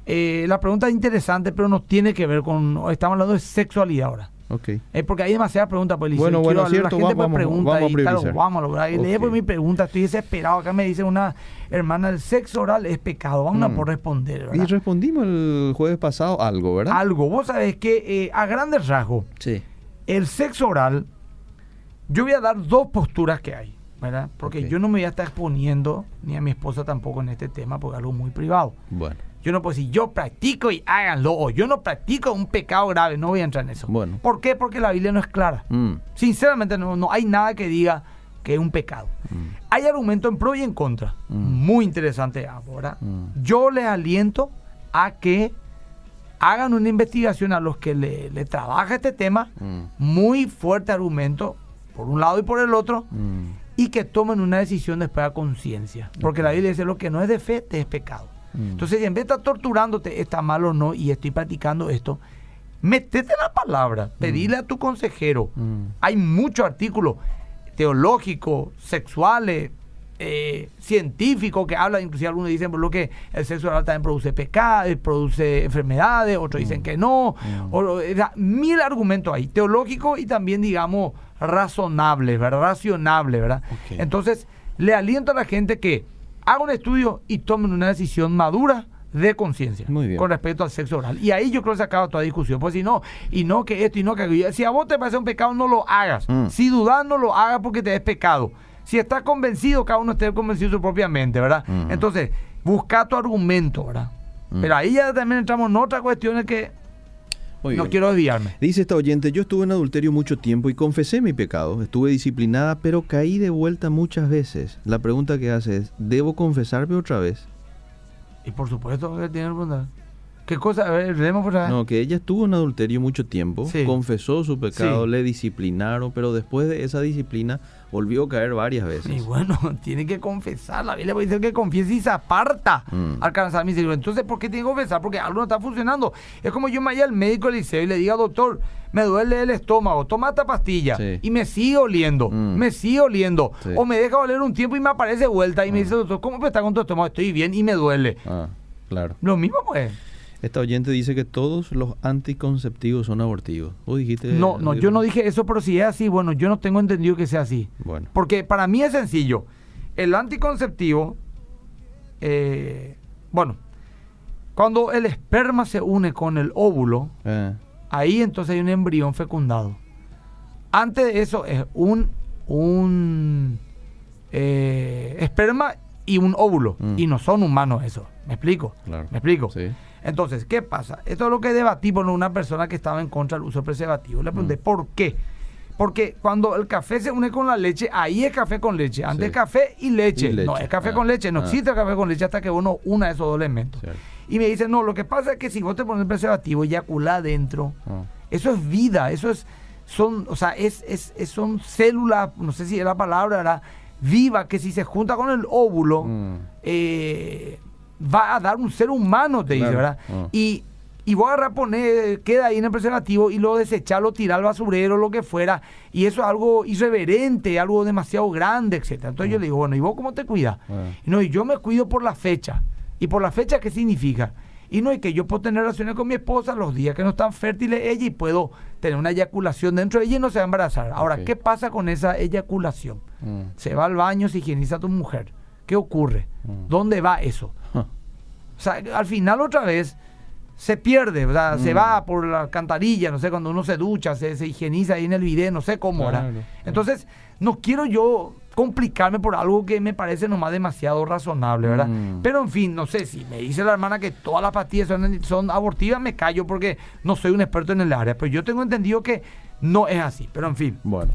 eh, la pregunta es interesante, pero no tiene que ver con. Estamos hablando de sexualidad ahora. Ok. Eh, porque hay demasiadas preguntas, pues, Eliseo, Bueno, y bueno, cierto, La gente vamos- me pregunta vamos a y claro, priorizar. vamos a lograr. Y leí Ok. por mi pregunta, estoy desesperado. Acá me dice una hermana, el sexo oral es pecado. Vamos a Mm. por responder, Y ¿verdad? respondimos el jueves pasado algo, ¿verdad? Algo. Vos sabés que eh, a grandes rasgos, Sí. el sexo oral, yo voy a dar dos posturas que hay, ¿verdad? Porque Ok. yo no me voy a estar exponiendo, ni a mi esposa tampoco en este tema, porque es algo muy privado. Bueno, Yo no puedo decir, yo practico y háganlo, o yo no practico un pecado grave, no voy a entrar en eso. Bueno. ¿Por qué? Porque la Biblia no es clara. Mm, Sinceramente, no, no hay nada que diga que es un pecado. mm, Hay argumentos en pro y en contra. Mm. Muy interesante ahora. Yo les aliento a que hagan una investigación a los que le, le trabaja este tema. Muy fuerte argumento, por un lado y por el otro. Y que tomen una decisión después a conciencia. Porque la Biblia dice, lo que no es de fe, te es pecado. Mm. Entonces, en vez de estar torturándote, está mal o no, y estoy practicando esto, metete la palabra, pedile a tu consejero. Mm. Hay muchos artículos teológicos, sexuales, eh, científicos que hablan, inclusive algunos dicen por lo que el sexo oral también produce pecado, produce enfermedades, otros dicen que no, Mm. o- o sea, mil argumentos ahí, teológicos y también, digamos, razonables, ¿verdad? Racionables, ¿verdad? Entonces, le aliento a la gente que haga un estudio y tomen una decisión madura de conciencia con respecto al sexo oral. Y ahí yo creo que se acaba toda discusión. Pues si no, y no que esto y no que aquello. Si a vos te parece un pecado, no lo hagas. Mm. Si dudas, no lo hagas porque te es pecado. Si estás convencido, cada uno esté convencido de su propia mente, ¿verdad? Mm. Entonces, busca tu argumento, ¿verdad? Mm. Pero ahí ya también entramos en otras cuestiones que Muy no bien. quiero desviarme. Dice esta oyente, yo estuve en adulterio mucho tiempo y confesé mi pecado. Estuve disciplinada, pero caí de vuelta muchas veces. La pregunta que hace es, ¿debo confesarme otra vez? Y por supuesto que tiene que preguntar. ¿Qué cosa? A ver, leemos por ahí. No, que ella estuvo en adulterio mucho tiempo, Sí. confesó su pecado, Sí. le disciplinaron, pero después de esa disciplina volvió a caer varias veces. Y bueno, tiene que confesar. La Biblia dice que confiese y se aparta Mm. alcanzar misericordia. Entonces, ¿por qué tiene que confesar? Porque algo no está funcionando. Es como yo me vaya al médico del liceo y le diga, doctor, me duele el estómago, toma esta pastilla. Sí. Y me sigue oliendo, Mm. me sigue oliendo. Sí. O me deja oler un tiempo y me aparece vuelta y me dice, doctor, ¿cómo está con tu estómago? Estoy bien y me duele. Ah, claro. Lo mismo, pues. Esta oyente dice que todos los anticonceptivos son abortivos. ¿Vos dijiste? No, no, yo no dije eso, pero si es así, bueno, yo no tengo entendido que sea así. Bueno. Porque para mí es sencillo. El anticonceptivo, eh, bueno, cuando el esperma se une con el óvulo, Eh, ahí entonces hay un embrión fecundado. Antes de eso es un, un eh, esperma y un óvulo. Mm. Y no son humanos eso. ¿Me explico? Claro. ¿Me explico? Sí. Entonces, ¿qué pasa? Esto es lo que debatí por una persona que estaba en contra del uso preservativo. Le pregunté, Mm. ¿por qué? Porque cuando el café se une con la leche, ahí es café con leche. Antes Sí. café y leche. Y leche. No, es café Ah, con leche. No ah. existe café con leche hasta que uno una esos dos elementos. Cierto. Y me dice, no, lo que pasa es que si vos te pones el preservativo y eyacula adentro, Ah. eso es vida, eso es, son, o sea, es, es, es- son células, no sé si es la palabra, era viva, que si se junta con el óvulo, Mm. eh, va a dar un ser humano, te dice, Claro. ¿verdad? Ah. Y, y vos agarrar, poner, queda ahí en el preservativo y lo desecharlo, tirar al basurero, lo que fuera, y eso es algo irreverente, algo demasiado grande, etcétera. Entonces yo le digo, bueno, ¿y vos cómo te cuidas? Ah. Y no, y yo me cuido por la fecha. ¿Y por la fecha qué significa? Y no, y que yo puedo tener relaciones con mi esposa los días que no están fértiles ella y puedo tener una eyaculación dentro de ella y no se va a embarazar. Ahora. ¿qué pasa con esa eyaculación? Mm. Se va al baño, se higieniza a tu mujer. ¿Qué ocurre? Mm. ¿Dónde va eso? O sea, al final otra vez se pierde, o sea, se Mm. va por la alcantarilla, no sé, cuando uno se ducha, se, se higieniza ahí en el video, no sé cómo. Claro. Entonces, no quiero yo complicarme por algo que me parece nomás demasiado razonable, ¿verdad? Mm. Pero en fin, no sé, si me dice la hermana que todas las pastillas son, son abortivas, me callo porque no soy un experto en el área, pero yo tengo entendido que no es así, pero en fin. Bueno,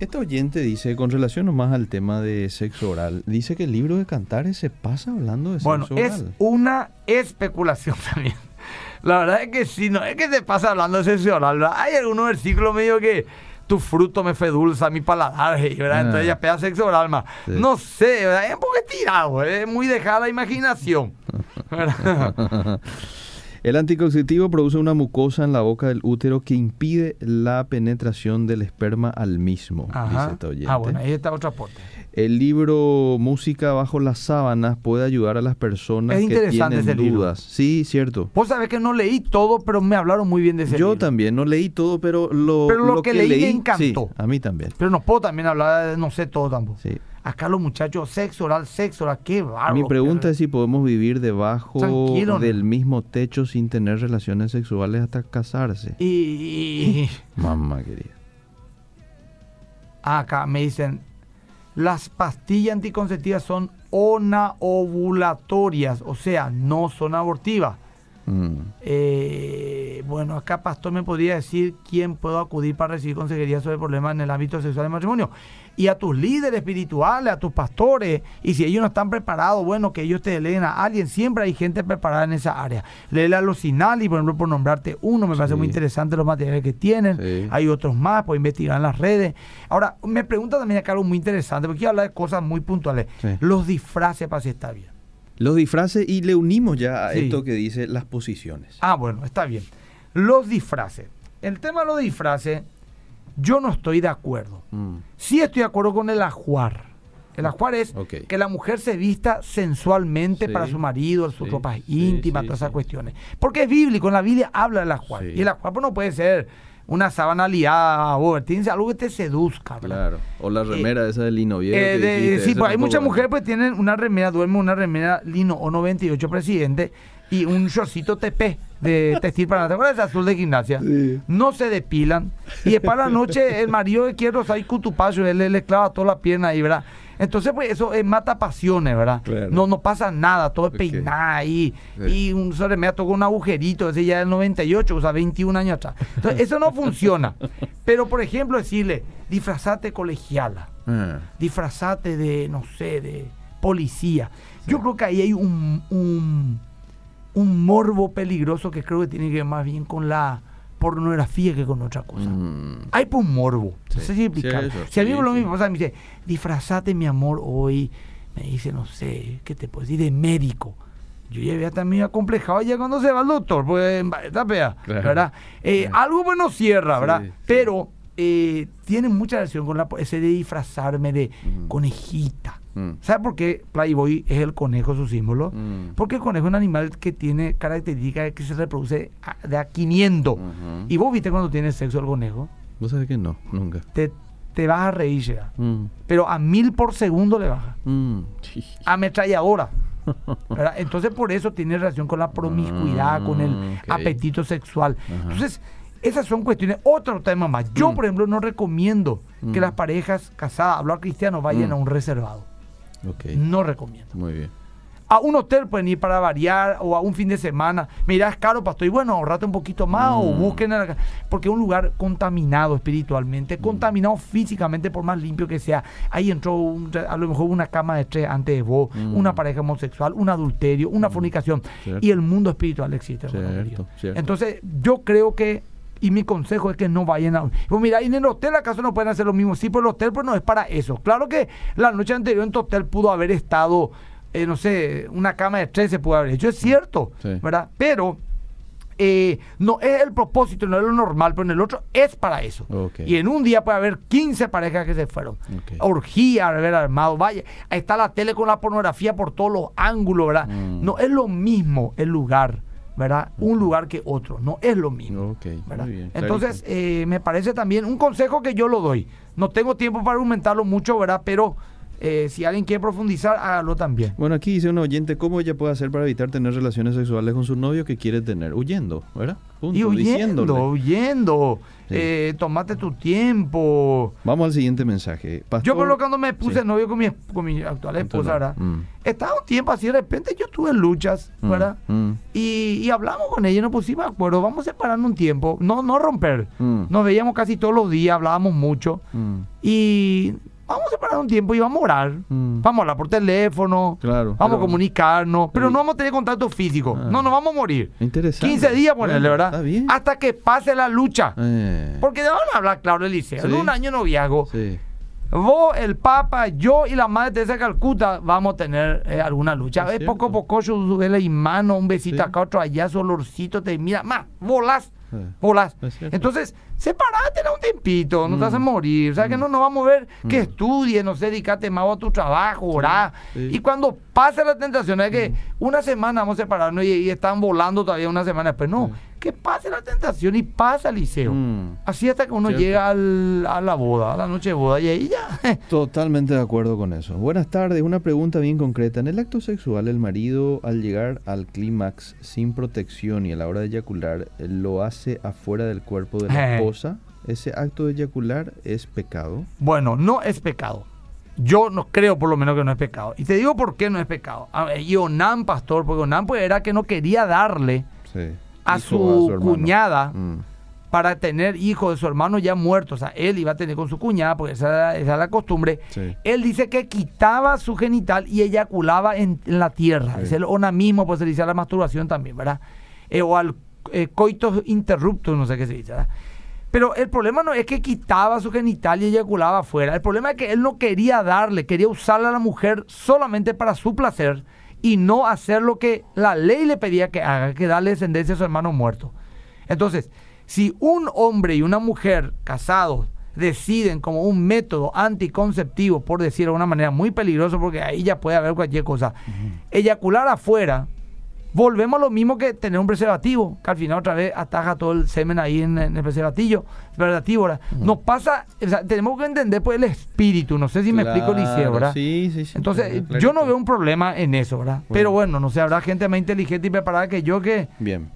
esta oyente dice, con relación nomás al tema de sexo oral, dice que el libro de Cantares se pasa hablando de Bueno, sexo es oral. una especulación también. La verdad es que sí, no es que se pasa hablando de sexo oral, ¿verdad? Hay algunos versículos medio que tu fruto me fue dulce a mi paladar, ¿verdad? Entonces Ah. ella pega sexo oral más. Sí. No sé, ¿verdad? Es un poco estirado, es muy dejada la imaginación. ¿verdad? El anticonceptivo produce una mucosa en la boca del útero que impide la penetración del esperma al mismo, dice Ajá. esta oyente. Ah, bueno, ahí está otro aporte. El libro Música bajo las sábanas puede ayudar a las personas Es que tienen ese libro. dudas. Sí, cierto. Vos sabés que no leí todo, pero me hablaron muy bien de ese Yo libro. también no leí todo, pero lo, Pero lo que leí me encantó. Sí, a mí también. Pero no puedo también hablar, de- no sé todo tampoco. Sí. Acá los muchachos, sexo oral, sexo oral, qué bárbaro. Mi pregunta es si podemos vivir debajo Tranquilo, ¿no? del mismo techo sin tener relaciones sexuales hasta casarse. Y- Mamá querida. acá me dicen, las pastillas anticonceptivas son onaovulatorias, o sea, no son abortivas. Mm. Eh, bueno, acá Pastor me podría decir quién puedo acudir para recibir consejería sobre problemas en el ámbito sexual del matrimonio. Y a tus líderes espirituales, a tus pastores, y si ellos no están preparados, bueno, que ellos te leen a alguien. Siempre hay gente preparada en esa área. Léele a los Sinali, por ejemplo, por nombrarte uno, me parece muy interesante los materiales que tienen. Sí. Hay otros más, puedes investigar en las redes. Ahora, me pregunta también acá algo muy interesante, porque quiero hablar de cosas muy puntuales. Sí. Los disfraces para si está bien. Los disfraces y le unimos ya a Sí. esto que dice las posiciones. Ah, bueno, está bien. Los disfraces. El tema de los disfraces, yo no estoy de acuerdo. Mm. Sí estoy de acuerdo con el ajuar. El ajuar es que la mujer se vista sensualmente Sí. para su marido, sus Sí, ropas sí, íntimas, sí, todas esas sí. cuestiones. Porque es bíblico, en la Biblia habla del ajuar. Sí. Y el ajuar pues, no puede ser una sábana liada, o tiene algo que te seduzca, ¿verdad? Claro. O la remera esa de lino viejo. Eh, que de- dijiste, sí, pues hay muchas mujeres pues tienen una remera, duermen una remera lino o 98 presidente y un shortcito TP de textil para ¿te acuerdas de ese azul de gimnasia? Sí. No se depilan y después a la noche el marido que quiere rosar y cutupacho, él le, le clava toda la pierna ahí, ¿verdad? Entonces pues eso eh, mata pasiones, ¿verdad? Claro. No, no pasa nada, todo es Ok. peinada ahí Sí. y un remera toca un agujerito, ese ya es del 98, o sea, 21 años atrás. Entonces eso no funciona. Pero por ejemplo decirle, disfrazate colegiala Ah, disfrazate de, no sé, de policía. Yo creo que ahí hay un, un, un morbo peligroso que creo que tiene que ver más bien con la pornografía que con otra cosa. mm. Hay por un morbo. Sí. No sé si explicar. Sí, eso, si a mí sí, lo mismo, sea, me dice, disfrazate mi amor hoy, me dice, no sé, ¿qué te puedo decir? De médico. Yo ya había también acomplejado ya cuando se va el doctor, pues, está Claro. ¿verdad? Eh, Algo bueno cierra, ¿verdad? Pero eh, tiene mucha relación con la, ese de disfrazarme de Mm. conejita. Mm. ¿Sabe por qué Playboy es el conejo su símbolo? Mm. Porque el conejo es un animal que tiene características que se reproduce a- de a 500. Ujú. Y vos viste cuando tiene sexo el conejo, Vos sabés que no, nunca. te, te vas a reír. Mm. pero a mil por segundo le baja. Mm. Sí. Ametralladora. ¿verdad? Entonces por eso tiene relación con la promiscuidad, con el Mm, apetito sexual. Ajá. Entonces, esas son cuestiones. Otro tema más. Yo, Mm. por ejemplo, no recomiendo que Mm. las parejas casadas, hablar cristiano, vayan Mm. a un reservado. Ok. No recomiendo. Muy bien. A un hotel pueden ir para variar o a un fin de semana. Mira, es caro, pastor. Y bueno, ahorrate un poquito más o Mm. busquen. en la- porque es un lugar contaminado espiritualmente, contaminado físicamente, por más limpio que sea. Ahí entró un- a lo mejor una cama de tres antes de vos, Mm. una pareja homosexual, un adulterio, una fornicación. Cierto. Y el mundo espiritual existe. Cierto, cierto. Entonces, yo creo que. Y mi consejo es que no vayan a... Pues mira, y en el hotel acaso no pueden hacer lo mismo. Sí, pero el hotel pues no es para eso. Claro que la noche anterior en tu hotel pudo haber estado, eh, no sé, una cama de tres se pudo haber hecho. Es cierto, Sí. ¿verdad? Pero eh, no es el propósito, no es lo normal, pero en el otro es para eso. Y en un día puede haber 15 parejas que se fueron. Ok. Orgía, haber armado, vaya. Ahí está la tele con la pornografía por todos los ángulos, ¿verdad? Mm. No es lo mismo el lugar, ¿verdad? Un lugar que otro, no es lo mismo. Muy bien. Entonces, eh, me parece también un consejo que yo lo doy. No tengo tiempo para argumentarlo mucho, ¿verdad? Pero eh, si alguien quiere profundizar, hágalo también. Bueno, aquí dice un oyente, ¿cómo ella puede hacer para evitar tener relaciones sexuales con su novio que quiere tener? Huyendo, ¿verdad? Punto, Y huyendo, diciéndole. huyendo. Sí. Eh, tomate tu tiempo. Vamos al siguiente mensaje. Pastor, Yo, por lo que cuando me puse Sí. novio con mi, con mi actual esposa. ¿verdad? Mm. Estaba un tiempo así, de repente yo tuve luchas, Mm, ¿verdad? mm. Y, y hablamos con ella, nos pusimos de acuerdo, vamos separando un tiempo, no, no romper. Nos veíamos casi todos los días, hablábamos mucho. Y vamos a separar un tiempo y vamos a orar. Mm. Vamos a hablar por teléfono. Claro, Vamos a comunicarnos. Pero no vamos a tener contacto físico. Ah. No, nos vamos a morir. Interesante. 15 días ponerle, Bueno, ¿verdad? Está bien. Hasta que pase la lucha. Eh, Porque vamos a hablar claro, Eliseo. En un año noviazgo. sí. vos, el Papa, yo y la Madre Teresa de Calcuta vamos a tener eh, alguna lucha. Es Es poco a poco, yo y mano, un besito Sí. acá, otro allá, su olorcito, te mira, más, volás. Volás. Entonces, separate un tiempito, no te Mm. haces morir. O sea, que no nos vamos a ver que estudies, no sé, dedicate más a tu trabajo, orá. Y cuando pase la tentación, es que una semana vamos a separarnos y, y están volando todavía una semana después. No. Que pase la tentación y pasa al liceo. Mm. Así hasta que uno Cierto. llega al- a la boda, a la noche de boda, y ahí ya. Totalmente de acuerdo con eso. Buenas tardes, una pregunta bien concreta. En el acto sexual, el marido al llegar al clímax sin protección y a la hora de eyacular, eh, lo hace afuera del cuerpo de la Eh. esposa. ¿Ese acto de eyacular es pecado? Bueno, no es pecado. Yo no creo por lo menos que no es pecado. Y te digo por qué no es pecado. A ver, Y Onán, pastor, porque Onán pues era que no quería darle Sí. A su, cuñada Mm. para tener hijo de su hermano ya muerto. O sea, él iba a tener con su cuñada, porque esa era, esa era la costumbre. Sí. Él dice que quitaba su genital y eyaculaba en, en la tierra. Sí. Es el onamismo, pues se le dice a la masturbación también, ¿verdad? Eh, o al eh, interruptus, no sé qué se dice, ¿verdad? Pero el problema no es que quitaba su genital y eyaculaba afuera. El problema es que él no quería darle, quería usarle a la mujer solamente para su placer y no hacer lo que la ley le pedía que haga, que darle descendencia a su hermano muerto. Entonces, si un hombre y una mujer casados deciden como un método anticonceptivo, por decirlo de una manera muy peligroso, porque ahí ya puede haber cualquier cosa, eyacular afuera, volvemos a lo mismo que tener un preservativo, que al final otra vez ataja todo el semen ahí en, en el preservativo. preservativo ¿verdad? Nos pasa, o sea, tenemos que entender pues el espíritu, no sé si me explico, Liceo, Claro, ¿verdad? Sí, sí, sí. Entonces, yo no veo un problema en eso, ¿verdad? Pero bueno, no sé, habrá gente más inteligente y preparada que yo que... Bien.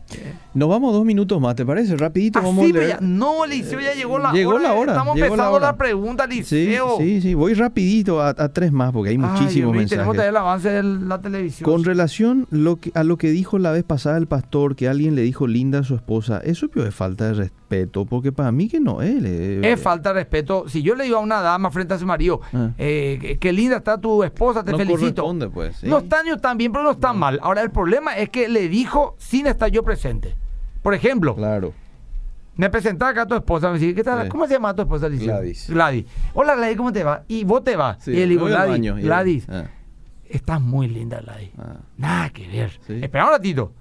Nos vamos dos minutos más, ¿te parece? Rapidito, vamos Así, a leer. ya- no, Liceo, ya llegó la Llegó hora. la hora, Estamos llegó la empezando la, hora. pregunta, Liceo. sí, sí. Voy rapidito a, a tres más porque hay Ay, muchísimos mío, mensajes. Tenemos el avance de la televisión. Con relación lo que, a lo que dijo la vez pasada el pastor, que alguien le dijo linda a su esposa, eso es falta de respeto, porque para mí que no es. eh, Es falta de respeto. Si yo le digo a una dama frente a su marido, Ah. eh, qué linda está tu esposa, te no felicito. corresponde, pues. ¿sí? No están yo tan bien, pero no están mal. Ahora, el problema es que le dijo sin estar yo presente. Por ejemplo, Claro. me presentaba acá a tu esposa, me decía, ¿qué tal? Sí. ¿cómo se llama tu esposa? Gladys. Gladys. Hola, Gladys, ¿cómo te va? ¿Y vos te vas? Sí, y él digo, Gladys, baño, Gladys, ah, estás muy linda, Gladys. ah. Nada que ver. Espera un ratito.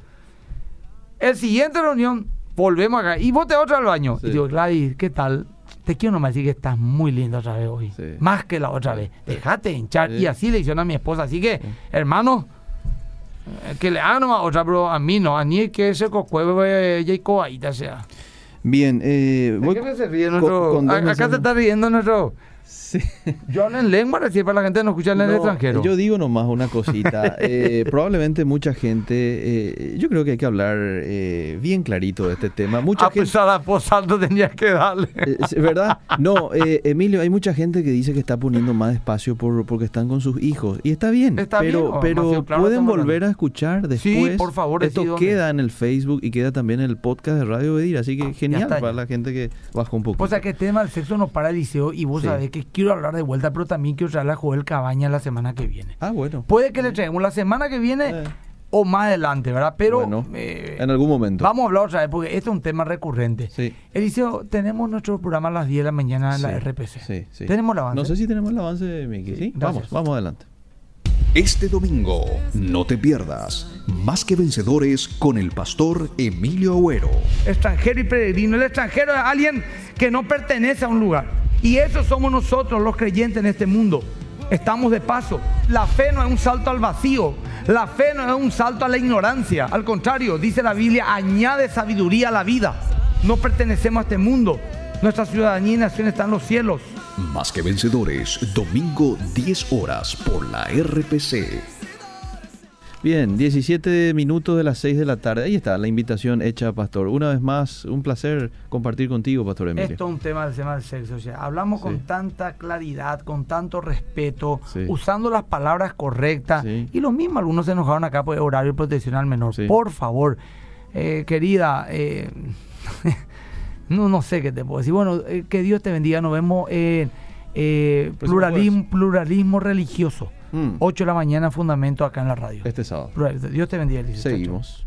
El siguiente reunión, volvemos acá. Y vos te otra al baño. Sí. Y digo, Gladys, ¿qué tal? Te quiero nomás decir que estás muy linda otra vez hoy. Sí. Más que la otra vez. Dejate hinchar. Y así le hicieron a mi esposa. Así que, hermano, eh, que le hagan nomás otra, pero a mí no. A mí que ese cocueve y coaíta sea. Bien, eh, ¿De voy qué se ríe nuestro? con acá se está riendo nuestro. Sí. Yo hablo en lengua, recién para la gente no escucha en el extranjero. Yo digo nomás una cosita. Eh, probablemente mucha gente, eh, yo creo que hay que hablar eh, bien clarito de este tema. Mucha a gente, pesar de posando tenía que darle. Eh, ¿Verdad? No, eh, Emilio, hay mucha gente que dice que está poniendo más espacio por, porque están con sus hijos. Y está bien, Está pero, bien, pero claro pueden volver a escuchar Sí, después. por favor, Esto queda en el Facebook y queda también en el podcast de Radio Bedir. Así que genial está, para la gente que bajó un poco. O sea que el tema del sexo no para el liceo y vos Sí. sabés que quiero hablar de vuelta, pero también quiero traer a Joel Cabaña la semana que viene. ah, bueno. Puede que le traigamos la semana que viene Eh. o más adelante, ¿verdad? Pero Bueno, eh, en algún momento. vamos a hablar otra vez porque este es un tema recurrente. Sí. Eliseo, tenemos nuestro programa a las 10 de la mañana en la RPC. Sí, sí. ¿Tenemos el avance? No sé si tenemos el avance, Miki. Sí, vamos, vamos adelante. Este domingo, no te pierdas Más que Vencedores con el pastor Emilio Agüero. extranjero y peregrino. El extranjero es alguien que no pertenece a un lugar. Y eso somos nosotros los creyentes en este mundo. Estamos de paso. La fe no es un salto al vacío. La fe no es un salto a la ignorancia. Al contrario, dice la Biblia, añade sabiduría a la vida. No pertenecemos a este mundo. Nuestra ciudadanía y nación está en los cielos. Más que Vencedores, domingo 10 horas por la RPC. Bien, 17 minutos de las 6 de la tarde. Ahí está la invitación hecha, Pastor. Una vez más, un placer compartir contigo, Pastor Emilio. Esto es un tema del tema del sexo. O sea, hablamos con tanta claridad, con tanto respeto, Sí. usando las palabras correctas. Sí. Y lo mismo, algunos se enojaron acá por horario de protección al menor. Por favor, eh, querida, eh, no, no sé qué te puedo decir. Bueno, eh, que Dios te bendiga. Nos vemos en eh, pluralismo, pluralismo religioso. Mm. 8 de la mañana, fundamento acá en la radio. Este sábado. Dios te bendiga. Seguimos.